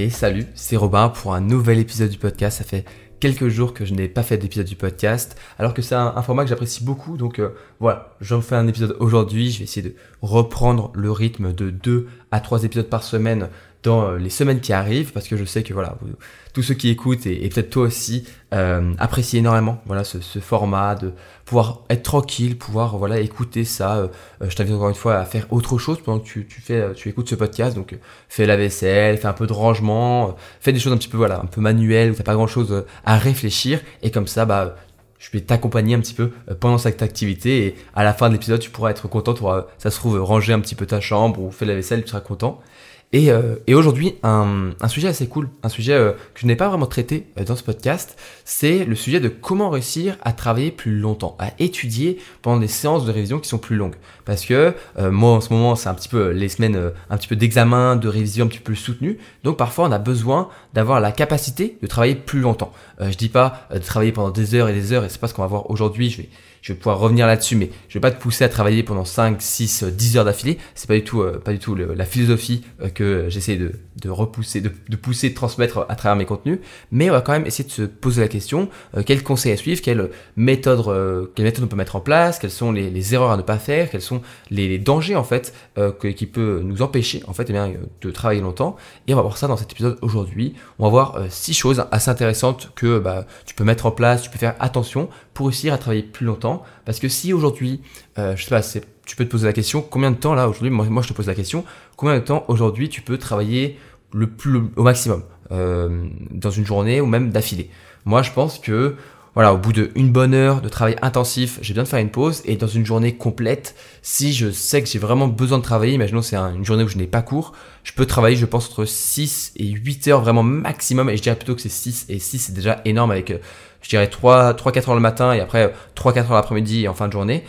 Et salut, c'est Robin pour un nouvel épisode du podcast. Ça fait quelques jours que je n'ai pas fait d'épisode du podcast, alors que c'est un, format que j'apprécie beaucoup. Donc euh, voilà, j'en fais un épisode aujourd'hui. Je vais essayer de reprendre le rythme de 2 à 3 épisodes par semaine dans euh, les semaines qui arrivent, parce que je sais que voilà, tous ceux qui écoutent et, peut-être toi aussi euh, apprécient énormément voilà ce, format de pouvoir être tranquille, pouvoir voilà écouter ça. Euh, je t'invite encore une fois à faire autre chose pendant que tu, fais, tu écoutes ce podcast. Donc fais la vaisselle, fais un peu de rangement, fais des choses un petit peu voilà un peu manuelles où t'as pas grand chose à réfléchir et comme ça bah je vais t'accompagner un petit peu pendant cette activité et à la fin de l'épisode tu pourras être content, tu pourras, ça se trouve ranger un petit peu ta chambre ou faire la vaisselle, tu seras content. Et, euh, et aujourd'hui, un, un, sujet assez cool, un sujet euh, que je n'ai pas vraiment traité euh, dans ce podcast, c'est le sujet de comment réussir à travailler plus longtemps, à étudier pendant des séances de révision qui sont plus longues. Parce que moi, en ce moment, c'est un petit peu les semaines, un petit peu d'examen, de révision un petit peu soutenues. Donc parfois, on a besoin d'avoir la capacité de travailler plus longtemps. je dis pas de travailler pendant des heures et des heures, et c'est pas ce qu'on va voir aujourd'hui. Je vais je vais pouvoir revenir là-dessus, mais je vais pas te pousser à travailler pendant 5, 6, 10 heures d'affilée. C'est pas du tout, euh, pas du tout la philosophie euh, que j'essaie de, de, repousser, de, de, pousser, de transmettre à travers mes contenus. Mais on va quand même essayer de se poser la question euh, quels conseils à suivre, quelle méthode, quelle méthode on peut mettre en place, quelles sont les, les erreurs à ne pas faire, quels sont les, les dangers en fait qui peut nous empêcher en fait eh bien, de travailler longtemps. Et on va voir ça dans cet épisode aujourd'hui. On va voir six choses assez intéressantes que bah, tu peux mettre en place, tu peux faire attention pour réussir à travailler plus longtemps. Parce que si aujourd'hui, euh, je sais pas, tu peux te poser la question, combien de temps là aujourd'hui, moi, je te pose la question, combien de temps aujourd'hui tu peux travailler le plus au maximum euh, dans une journée ou même d'affilée? Moi je pense que voilà, au bout d'une bonne heure de travail intensif, j'ai besoin de faire une pause et dans une journée complète, si je sais que j'ai vraiment besoin de travailler, imaginons c'est une journée où je n'ai pas cours, je peux travailler, je pense, entre 6 et 8 heures vraiment maximum et je dirais plutôt que c'est 6 et 6 c'est déjà énorme avec euh, je dirais 3, 3 4 heures le matin et après 3 4 heures l'après-midi et en fin de journée.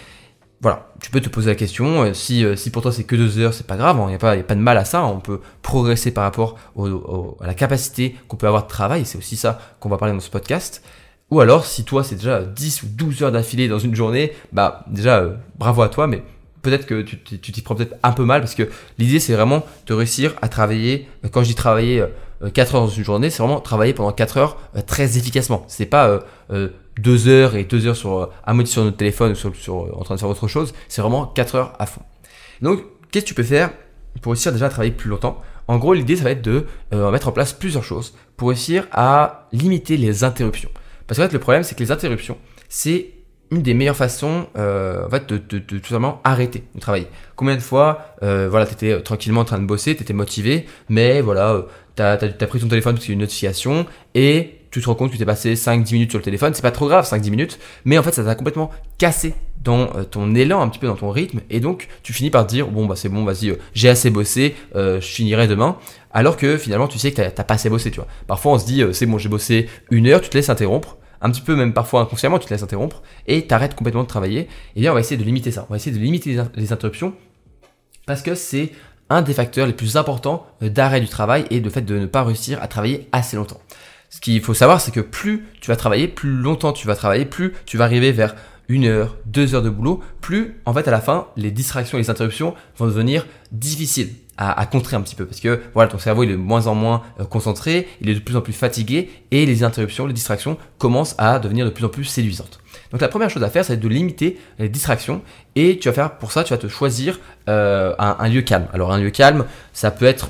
Voilà, tu peux te poser la question, euh, si, euh, si pour toi c'est que 2 heures, c'est pas grave, il hein, n'y a, pas, a pas de mal à ça, on peut progresser par rapport à la capacité qu'on peut avoir de travail, c'est aussi ça qu'on va parler dans ce podcast. Ou alors, si toi c'est déjà 10 ou 12 heures d'affilée dans une journée, bah déjà euh, bravo à toi, mais peut-être que tu t'y prends peut-être un peu mal parce que l'idée c'est vraiment de réussir à travailler, quand je dis travailler 4 euh, heures dans une journée, c'est vraiment travailler pendant 4 heures euh, très efficacement. C'est pas 2 euh, heures et 2 heures sur, à moitié sur notre téléphone ou sur, en train de faire autre chose. C'est vraiment 4 heures à fond. Donc, qu'est-ce que tu peux faire pour réussir déjà à travailler plus longtemps? En gros, l'idée, ça va être de mettre en place plusieurs choses pour réussir à limiter les interruptions. Parce qu'en fait, le problème, c'est que les interruptions, c'est une des meilleures façons euh, en fait, de, de, de, tout simplement arrêter de travailler. Combien de fois, euh, voilà, tu étais tranquillement en train de bosser, tu étais motivé, mais voilà, tu as, pris ton téléphone parce qu'il y a une notification et tu te rends compte que t'es passé 5-10 minutes sur le téléphone. C'est pas trop grave, 5-10 minutes, mais en fait, ça t'a complètement cassé dans euh, ton élan, un petit peu dans ton rythme, et donc tu finis par dire, bon, bah c'est bon, vas-y, euh, j'ai assez bossé, euh, je finirai demain. Alors que finalement, tu sais que t'as pas assez bossé, tu vois. Parfois, on se dit, c'est bon, j'ai bossé une heure, tu te laisses interrompre un petit peu même parfois inconsciemment, tu te laisses interrompre et t'arrêtes complètement de travailler. Et bien on va essayer de limiter ça. On va essayer de limiter les interruptions parce que c'est un des facteurs les plus importants euh, d'arrêt du travail et de fait de ne pas réussir à travailler assez longtemps. Ce qu'il faut savoir, c'est que plus tu vas travailler, plus longtemps tu vas travailler, plus tu vas arriver vers une heure, deux heures de boulot, plus en fait à la fin les distractions et les interruptions vont devenir difficiles à, contrer un petit peu parce que voilà ton cerveau il est de moins en moins euh, concentré, il est de plus en plus fatigué et les interruptions, les distractions commencent à devenir de plus en plus séduisantes. Donc la première chose à faire, c'est de limiter les distractions et tu vas faire pour ça, tu vas te choisir euh, un, un, lieu calme. Alors un lieu calme, ça peut être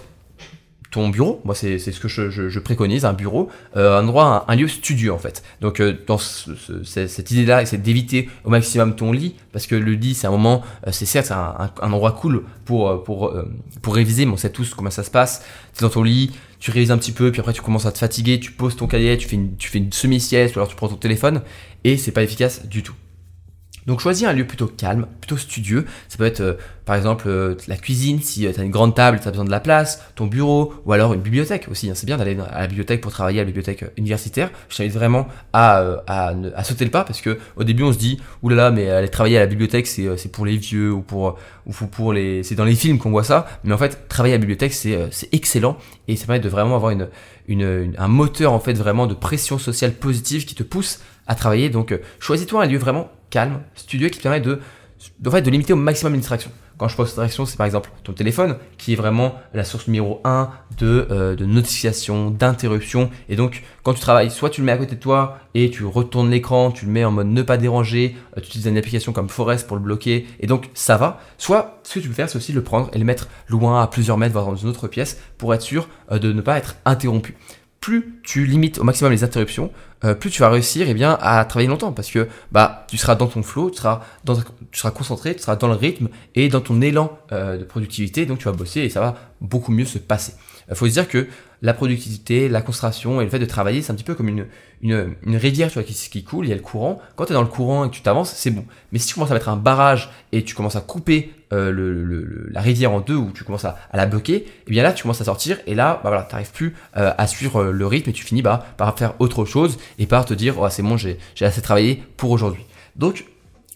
ton bureau, moi c'est ce que je, je, je, préconise, un bureau, euh, un endroit, un, lieu studio en fait. Donc euh, dans ce, cette idée-là, c'est d'éviter au maximum ton lit, parce que le lit c'est un moment, euh, c'est certes un, un, endroit cool pour, euh, pour, pour réviser, mais on sait tous comment ça se passe. Tu dans ton lit, tu révises un petit peu, puis après tu commences à te fatiguer, tu poses ton cahier, tu fais une, tu fais une semi-sieste, ou alors tu prends ton téléphone, et c'est pas efficace du tout. Donc choisis un lieu plutôt calme, plutôt studieux. Ça peut être euh, par exemple euh, la cuisine si euh, tu as une grande table, tu as besoin de la place, ton bureau ou alors une bibliothèque aussi. Hein. C'est bien d'aller à la bibliothèque pour travailler à la bibliothèque universitaire. Je t'invite vraiment à, à, sauter le pas parce que au début on se dit oulala mais aller travailler à la bibliothèque c'est pour les vieux ou pour ou pour les c'est dans les films qu'on voit ça. Mais en fait travailler à la bibliothèque c'est excellent et ça permet de vraiment avoir une, un moteur en fait vraiment de pression sociale positive qui te pousse à travailler. Donc choisis-toi un lieu vraiment calme, studieux, qui permet de, de, de limiter au maximum les distractions. Quand je pense distraction, c'est par exemple ton téléphone qui est vraiment la source numéro 1 de, euh, de notification, d'interruption. Et donc, quand tu travailles, soit tu le mets à côté de toi et tu retournes l'écran, tu le mets en mode ne pas déranger, euh, tu utilises une application comme Forest pour le bloquer, et donc ça va. Soit ce que tu peux faire, c'est aussi le prendre et le mettre loin à plusieurs mètres, voire dans une autre pièce, pour être sûr euh, de ne pas être interrompu plus tu limites au maximum les interruptions, euh, plus tu vas réussir eh bien, à travailler longtemps parce que bah, tu seras dans ton flow, tu seras, dans, tu seras concentré, tu seras dans le rythme et dans ton élan euh, de productivité, donc tu vas bosser et ça va beaucoup mieux se passer. Il faut se dire que la productivité, la concentration et le fait de travailler, c'est un petit peu comme une, une, une rivière tu vois, qui, qui coule, il y a le courant. Quand tu es dans le courant et que tu t'avances, c'est bon. Mais si tu commences à mettre un barrage et tu commences à couper euh, la rivière en deux ou tu commences à, la bloquer, et eh bien là tu commences à sortir et là bah voilà, plus euh, à suivre le rythme et tu finis bah, par faire autre chose et par te dire oh, c'est bon, j'ai assez travaillé pour aujourd'hui. Donc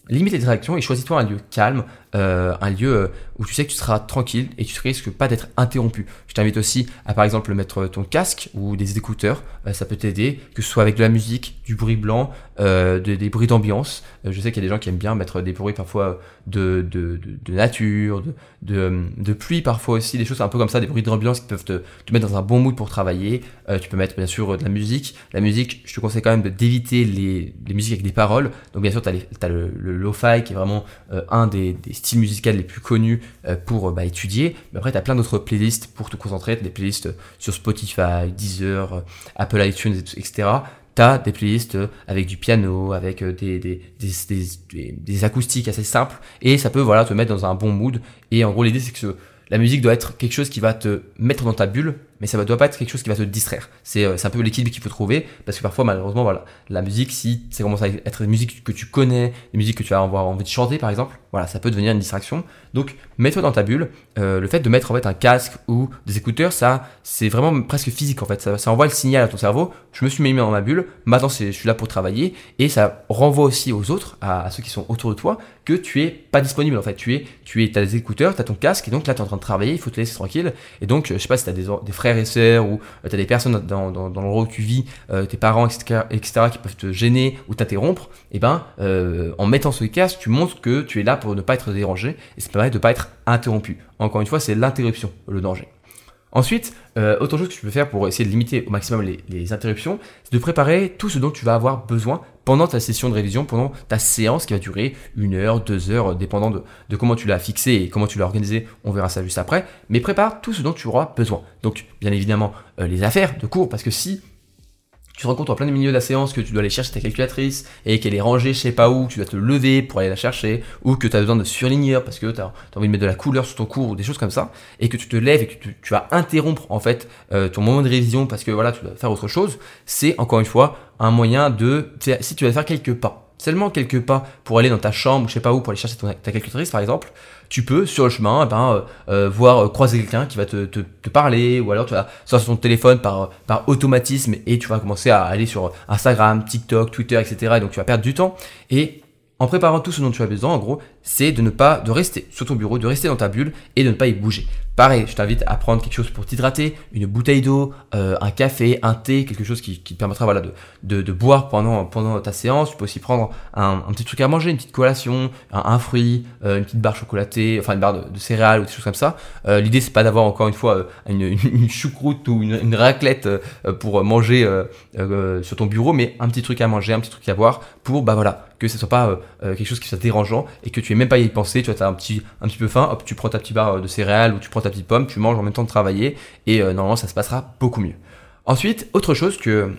limite les distractions et choisis-toi un lieu calme, euh, un lieu euh, où tu sais que tu seras tranquille et tu risques pas d'être interrompu. Je t'invite aussi à par exemple mettre ton casque ou des écouteurs, euh, ça peut t'aider, que ce soit avec de la musique, du bruit blanc, des bruits d'ambiance. je sais qu'il y a des gens qui aiment bien mettre des bruits parfois de, de, de, nature, de, pluie parfois aussi, des choses un peu comme ça, des bruits d'ambiance qui peuvent te, te, mettre dans un bon mood pour travailler. tu peux mettre bien sûr de la musique. La musique, je te conseille quand même d'éviter les, les musiques avec des paroles. Donc bien sûr, tu as, le, le lo-fi qui est vraiment un des, des styles musicaux les plus connus euh, pour bah, étudier. Mais après, tu as plein d'autres playlists pour te concentrer. des playlists sur Spotify, Deezer, euh, Apple iTunes, etc. Tu as des playlists avec du piano, avec euh, des, des, des, des, acoustiques assez simples. Et ça peut voilà, te mettre dans un bon mood. Et en gros, l'idée, c'est que la musique doit être quelque chose qui va te mettre dans ta bulle, mais ça ne doit pas être quelque chose qui va te distraire. C'est un peu l'équilibre qu'il faut trouver, parce que parfois, malheureusement, voilà, la musique, si ça commence à être une musique que tu connais, une musique que tu vas avoir envie de chanter, par exemple, voilà, ça peut devenir une distraction. Donc, mets-toi dans ta bulle. Euh, le fait de mettre en fait un casque ou des écouteurs, ça, c'est vraiment presque physique en fait. Ça, envoie le signal à ton cerveau. Je me suis mis dans ma bulle. Maintenant, je suis là pour travailler et ça renvoie aussi aux autres, à, ceux qui sont autour de toi, que tu es pas disponible en fait. Tu es, tu es, as des écouteurs, tu as ton casque et donc là, tu es en train de travailler. Il faut te laisser tranquille. Et donc, je sais pas si tu as des, des, frères ou euh, tu des personnes dans, dans, dans l'endroit où tu vis, euh, tes parents, etc., qui peuvent te gêner ou t'interrompre. Et eh ben, en mettant ce casque, tu montres que tu es là pour ne pas être dérangé et ça permet de ne pas être interrompu. Encore une fois, c'est l'interruption, le danger. Ensuite, euh, autre chose que tu peux faire pour essayer de limiter au maximum les, interruptions, c'est de préparer tout ce dont tu vas avoir besoin pendant ta session de révision, pendant ta séance qui va durer une heure, deux heures, dépendant de, comment tu l'as fixé et comment tu l'as organisé. On verra ça juste après. Mais prépare tout ce dont tu auras besoin. Donc, bien évidemment, euh, les affaires de cours, parce que si tu te rends compte en plein milieu de la séance que tu dois aller chercher ta calculatrice et qu'elle est rangée je sais pas où, tu dois te lever pour aller la chercher, ou que tu as besoin de surligneur parce que tu as, envie de mettre de la couleur sur ton cours ou des choses comme ça, et que tu te lèves et que tu, vas interrompre en fait euh, ton moment de révision parce que voilà, tu dois faire autre chose, c'est encore une fois un moyen de, si tu vas faire quelques pas, seulement quelques pas pour aller dans ta chambre, je sais pas où, pour aller chercher ta calculatrice par exemple, tu peux sur le chemin eh ben, euh, euh, voir euh, croiser quelqu'un qui va te, te, parler, ou alors tu vas sur ton téléphone par, par automatisme et tu vas commencer à aller sur Instagram, TikTok, Twitter, etc. Et donc tu vas perdre du temps. Et en préparant tout ce dont tu as besoin, en gros, c'est de ne pas de rester sur ton bureau, de rester dans ta bulle et de ne pas y bouger. Pareil, je t'invite à prendre quelque chose pour t'hydrater, une bouteille d'eau, euh, un café, un thé, quelque chose qui, qui te permettra voilà, de, de, boire pendant, pendant ta séance. Tu peux aussi prendre un, petit truc à manger, une petite collation, un, fruit, euh, une petite barre chocolatée, enfin une barre de, céréales ou des choses comme ça. Euh, L'idée, c'est pas d'avoir encore une fois euh, une, choucroute ou une, raclette pour manger sur ton bureau, mais un petit truc à manger, un petit truc à boire pour bah voilà que ce soit pas quelque chose qui soit dérangeant et que tu aies même pas y penser. Tu vois, as un petit, un petit peu faim, hop, tu prends ta petite barre de céréales ou tu prends ta petite pomme, tu manges en même temps de travailler et euh, normalement ça se passera beaucoup mieux. Ensuite, autre chose que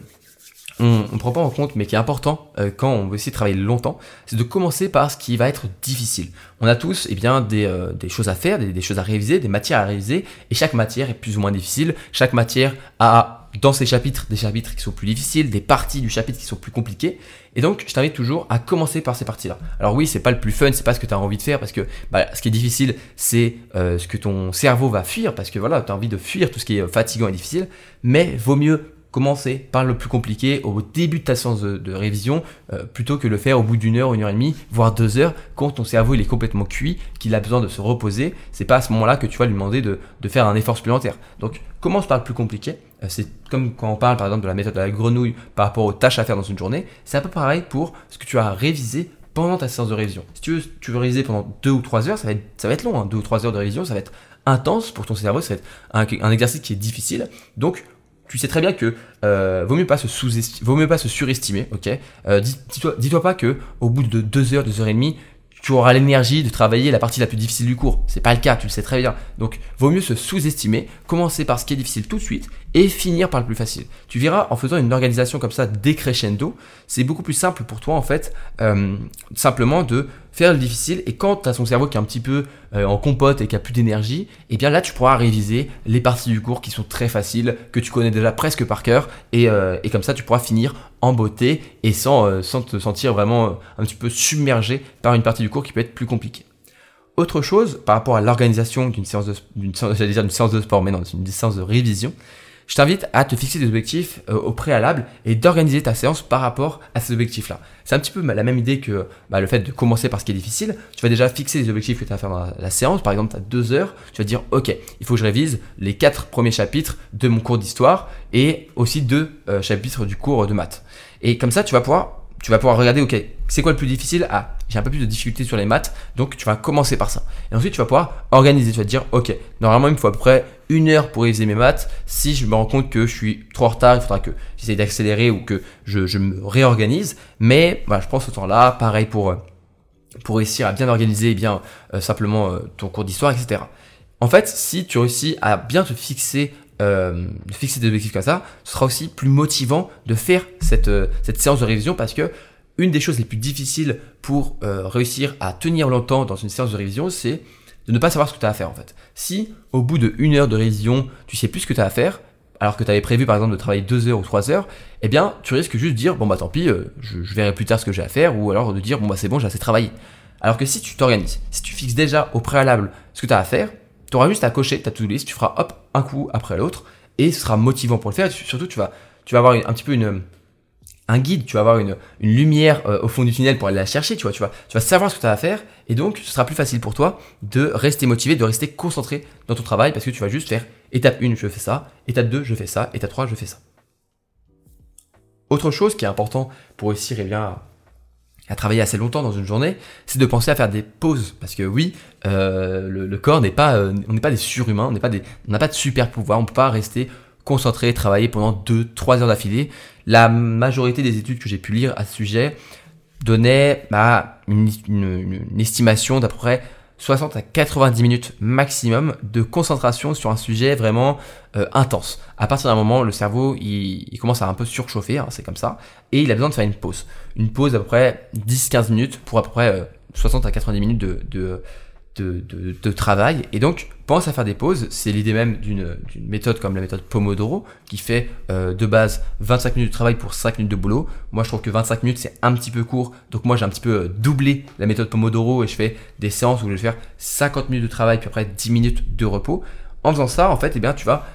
on ne prend pas en compte, mais qui est important euh, quand on veut essayer de travailler longtemps, c'est de commencer par ce qui va être difficile. On a tous eh bien, des, euh, des choses à faire, des, des, choses à réviser, des matières à réviser, et chaque matière est plus ou moins difficile. Chaque matière a dans ces chapitres des chapitres qui sont plus difficiles, des parties du chapitre qui sont plus compliquées. Et donc, je t'invite toujours à commencer par ces parties-là. Alors oui, c'est pas le plus fun, c'est pas ce que tu as envie de faire, parce que bah, ce qui est difficile, c'est euh, ce que ton cerveau va fuir, parce que voilà, tu as envie de fuir tout ce qui est fatigant et difficile, mais vaut mieux commencer par le plus compliqué au début de ta séance de, révision euh, plutôt que le faire au bout d'une heure, une heure et demie, voire deux heures quand ton cerveau il est complètement cuit, qu'il a besoin de se reposer. C'est pas à ce moment-là que tu vas lui demander de, faire un effort supplémentaire. Donc commence par le plus compliqué. Euh, c'est comme quand on parle par exemple de la méthode de la grenouille par rapport aux tâches à faire dans une journée. C'est un peu pareil pour ce que tu as révisé pendant ta séance de révision. Si tu veux, réviser pendant 2 ou 3 heures, ça va être, long, 2 hein. ou 3 heures de révision, ça va être intense pour ton cerveau, ça va être un, exercice qui est difficile. Donc, tu sais très bien que euh, vaut mieux pas se sous vaut mieux pas se surestimer, ok? Euh, Dis-toi dis pas que au bout de 2 heures, 2 heures et demie, tu auras l'énergie de travailler la partie la plus difficile du cours. C'est pas le cas, tu le sais très bien. Donc, vaut mieux se sous-estimer, commencer par ce qui est difficile tout de suite et finir par le plus facile. Tu verras, en faisant une organisation comme ça décrescendo, c'est beaucoup plus simple pour toi, en fait, euh, simplement de faire le difficile. Et quand tu as son cerveau qui est un petit peu euh, en compote et qui a plus d'énergie, et eh bien là, tu pourras réviser les parties du cours qui sont très faciles, que tu connais déjà presque par cœur. Et, euh, et comme ça, tu pourras finir en beauté et sans, euh, te sentir vraiment un petit peu submergé par une partie du cours qui peut être plus compliquée. Autre chose, par rapport à l'organisation d'une séance de, d'une, séance sport, mais non, une séance de révision, je t'invite à te fixer des objectifs euh, au préalable et d'organiser ta séance par rapport à ces objectifs-là. C'est un petit peu la même idée que bah, le fait de commencer par ce qui est difficile. Tu vas déjà fixer les objectifs que tu vas faire dans la, séance. Par exemple, tu as deux heures, tu vas dire, OK, il faut que je révise les quatre premiers chapitres de mon cours d'histoire et aussi deux euh, chapitres du cours de maths. Et comme ça, tu vas pouvoir tu vas pouvoir regarder, ok, c'est quoi le plus difficile? Ah, j'ai un peu plus de difficultés sur les maths, donc tu vas commencer par ça. Et ensuite, tu vas pouvoir organiser, tu vas te dire, ok, normalement, il me faut à près une heure pour réviser mes maths. Si je me rends compte que je suis trop en retard, il faudra que j'essaie d'accélérer ou que je, me réorganise. Mais voilà, je prends ce temps-là, pareil pour, euh, pour réussir à bien organiser bien euh, simplement euh, ton cours d'histoire, etc. En fait, si tu réussis à bien te fixer euh, fixer des objectifs comme ça, ce sera aussi plus motivant de faire cette, euh, cette séance de révision parce que une des choses les plus difficiles pour euh, réussir à tenir longtemps dans une séance de révision, c'est de ne pas savoir ce que tu as à faire en fait. Si au bout de une heure de révision, tu sais plus ce que tu as à faire, alors que tu avais prévu par exemple de travailler deux heures ou trois heures, eh bien tu risques juste de dire bon bah tant pis, je, je, verrai plus tard ce que j'ai à faire, ou alors de dire bon bah c'est bon, j'ai assez travaillé. Alors que si tu t'organises, si tu fixes déjà au préalable ce que tu as à faire, tu auras juste à cocher ta to-do list, tu feras hop, un coup après l'autre, et ce sera motivant pour le faire. surtout, tu vas, tu vas avoir un petit peu une, un guide, tu vas avoir une, une lumière euh, au fond du tunnel pour aller la chercher, tu vois, tu vas, tu vas savoir ce que tu as à faire, et donc ce sera plus facile pour toi de rester motivé, de rester concentré dans ton travail, parce que tu vas juste faire étape 1, je fais ça, étape 2, je fais ça, étape 3, je fais ça. Autre chose qui est important pour réussir eh bien, travailler assez longtemps dans une journée, c'est de penser à faire des pauses. Parce que oui, euh, le, corps n'est pas, euh, on n'est pas des surhumains, on n'est pas des, on n'a pas de super pouvoir, on peut pas rester concentré, travailler pendant 2-3 heures d'affilée. La majorité des études que j'ai pu lire à ce sujet donnaient bah, une, une, une estimation d'à peu près 60 à 90 minutes maximum de concentration sur un sujet vraiment euh, intense. À partir d'un moment, le cerveau, il, commence à un peu surchauffer, hein, c'est comme ça, et il a besoin de faire une pause. Une pause à peu près 10-15 minutes pour à peu près 60 euh, à 90 minutes de, de, de, travail. Et donc, pense à faire des pauses. C'est l'idée même d'une méthode comme la méthode Pomodoro, qui fait euh, de base 25 minutes de travail pour 5 minutes de boulot. Moi, je trouve que 25 minutes, c'est un petit peu court. Donc, moi, j'ai un petit peu euh, doublé la méthode Pomodoro et je fais des séances où je vais faire 50 minutes de travail, puis après 10 minutes de repos. En faisant ça, en fait, eh bien, tu vas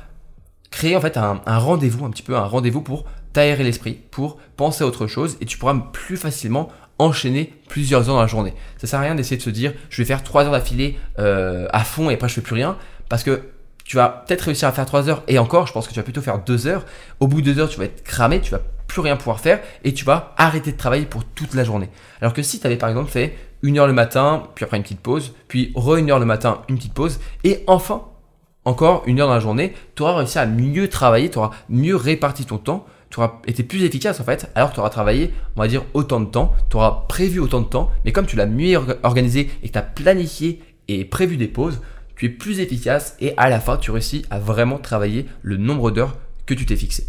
créer en fait un, un rendez-vous, un petit peu un rendez-vous pour t'aérer l'esprit, pour penser à autre chose et tu pourras plus facilement enchaîner plusieurs heures dans la journée. Ça sert à rien d'essayer de se dire je vais faire trois heures d'affilée euh, à fond et après je fais plus rien parce que tu vas peut-être réussir à faire trois heures et encore je pense que tu vas plutôt faire deux heures. Au bout de deux heures tu vas être cramé, tu vas plus rien pouvoir faire et tu vas arrêter de travailler pour toute la journée. Alors que si tu avais par exemple fait une heure le matin, puis après une petite pause, puis re une heure le matin, une petite pause et enfin encore une heure dans la journée, tu auras réussi à mieux travailler, tu auras mieux réparti ton temps tu auras été plus efficace en fait, alors tu auras travaillé, on va dire, autant de temps, tu auras prévu autant de temps, mais comme tu l'as mieux organisé et que tu as planifié et prévu des pauses, tu es plus efficace et à la fin, tu réussis à vraiment travailler le nombre d'heures que tu t'es fixé.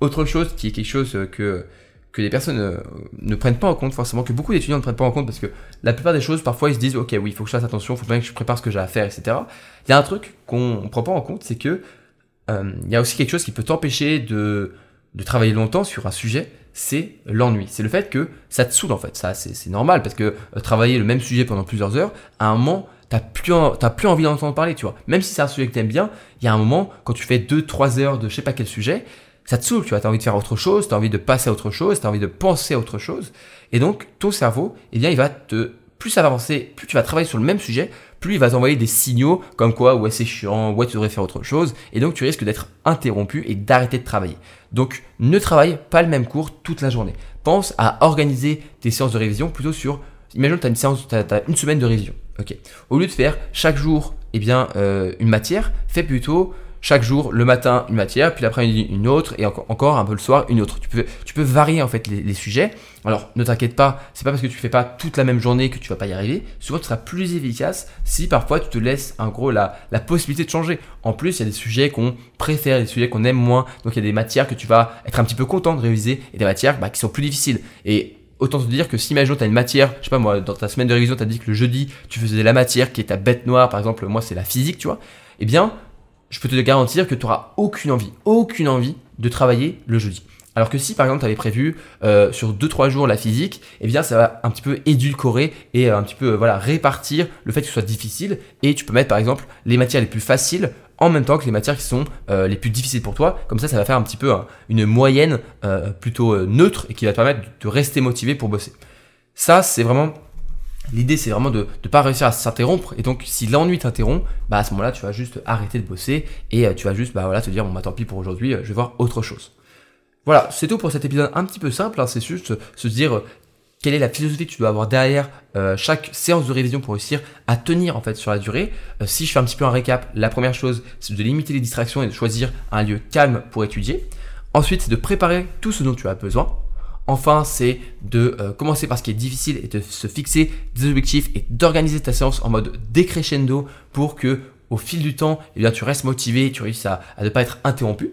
Autre chose qui est quelque chose que, que les personnes euh, ne, prennent pas en compte forcément, que beaucoup d'étudiants ne prennent pas en compte parce que la plupart des choses, parfois ils se disent, ok, oui, il faut que je fasse attention, il faut bien que je prépare ce que j'ai à faire, etc. Il y a un truc qu'on ne prend pas en compte, c'est que euh, il y a aussi quelque chose qui peut t'empêcher de, de travailler longtemps sur un sujet, c'est l'ennui. C'est le fait que ça te saoule en fait. Ça, c'est normal parce que euh, travailler le même sujet pendant plusieurs heures, à un moment, t'as plus, plus envie d'entendre parler, tu vois. Même si c'est un sujet que t'aimes bien, il y a un moment, quand tu fais 2-3 heures de je sais pas quel sujet, ça te saoule, tu vois. T'as envie de faire autre chose, t'as envie de passer à autre chose, t'as envie de penser à autre chose. Et donc, ton cerveau, eh bien, il va te, plus ça va avancer, plus tu vas travailler sur le même sujet, plus il va t'envoyer des signaux comme quoi ouais c'est chiant, ouais tu devrais faire autre chose, et donc tu risques d'être interrompu et d'arrêter de travailler. Donc ne travaille pas le même cours toute la journée. Pense à organiser tes séances de révision plutôt sur, imagine tu as une séance, une semaine de révision. Ok. Au lieu de faire chaque jour eh bien, euh, une matière, fais plutôt chaque jour, le matin, une matière, puis l'après-midi, une autre, et encore un peu le soir, une autre. Tu peux, tu peux varier en fait les, sujets. Alors, ne t'inquiète pas, c'est pas parce que tu fais pas toute la même journée que tu vas pas y arriver. Souvent, tu seras plus efficace si parfois tu te laisses, en gros, la, la possibilité de changer. En plus, il y a des sujets qu'on préfère, des sujets qu'on aime moins. Donc, il y a des matières que tu vas être un petit peu content de réviser, et des matières bah, qui sont plus difficiles. Et autant te dire que si imagine tu as une matière, je sais pas moi, dans ta semaine de révision, tu as dit que le jeudi, tu faisais la matière qui est ta bête noire, par exemple, moi c'est la physique, tu vois, eh bien, je peux te garantir que tu n'auras aucune envie, aucune envie de travailler le jeudi. Alors que si par exemple tu avais prévu euh, sur 2-3 jours la physique, eh bien ça va un petit peu édulcorer et euh, un petit peu euh, voilà répartir le fait que ce soit difficile et tu peux mettre par exemple les matières les plus faciles en même temps que les matières qui sont les plus difficiles pour toi. Comme ça, ça va faire un petit peu une moyenne plutôt neutre et qui va te permettre de rester motivé pour bosser. Ça, c'est vraiment L'idée, c'est vraiment de ne pas réussir à s'interrompre. Et donc, si l'ennui t'interrompt, bah à ce moment-là, tu vas juste arrêter de bosser et euh, tu vas juste bah, te dire, bon, bah tant pis pour aujourd'hui, euh, je vais voir autre chose. Voilà, c'est tout pour cet épisode un petit peu simple. Hein. c'est juste se dire euh, quelle est la philosophie que tu dois avoir derrière chaque séance de révision pour réussir à tenir en fait sur la durée. si je fais un petit peu un récap, la première chose, c'est de limiter les distractions et de choisir un lieu calme pour étudier. Ensuite, c'est de préparer tout ce dont tu as besoin. Enfin, c'est de euh, commencer par ce qui est difficile et de se fixer des objectifs et d'organiser ta séance en mode décrescendo pour que au fil du temps, eh tu restes motivé, tu réussis à, ne pas être interrompu.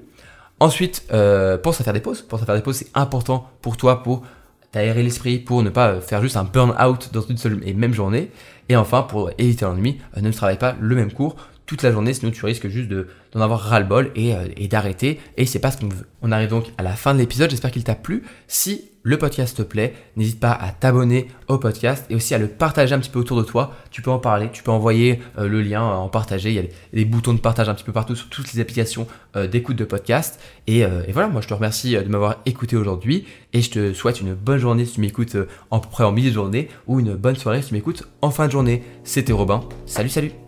Ensuite, euh, pense à faire des pauses. Pense à faire des pauses, c'est important pour toi pour t'aérer l'esprit, pour ne pas faire juste un burn-out dans une seule et même journée. Et enfin, pour éviter l'ennui, euh, ne travaille pas le même cours toute la journée, sinon tu risques juste d'en avoir ras-le-bol et, et d'arrêter. Et c'est pas ce qu'on veut. On arrive donc à la fin de l'épisode. J'espère qu'il t'a plu. Si le podcast te plaît, n'hésite pas à t'abonner au podcast et aussi à le partager un petit peu autour de toi. Tu peux en parler, tu peux envoyer euh, le lien, en partager. Il y a des boutons de partage un petit peu partout sur toutes les applications euh, d'écoute de podcast. Et, euh, et, voilà, moi je te remercie de m'avoir écouté aujourd'hui et je te souhaite une bonne journée si tu m'écoutes en peu près en milieu de journée ou une bonne soirée si tu m'écoutes en fin de journée. C'était Robin. Salut, salut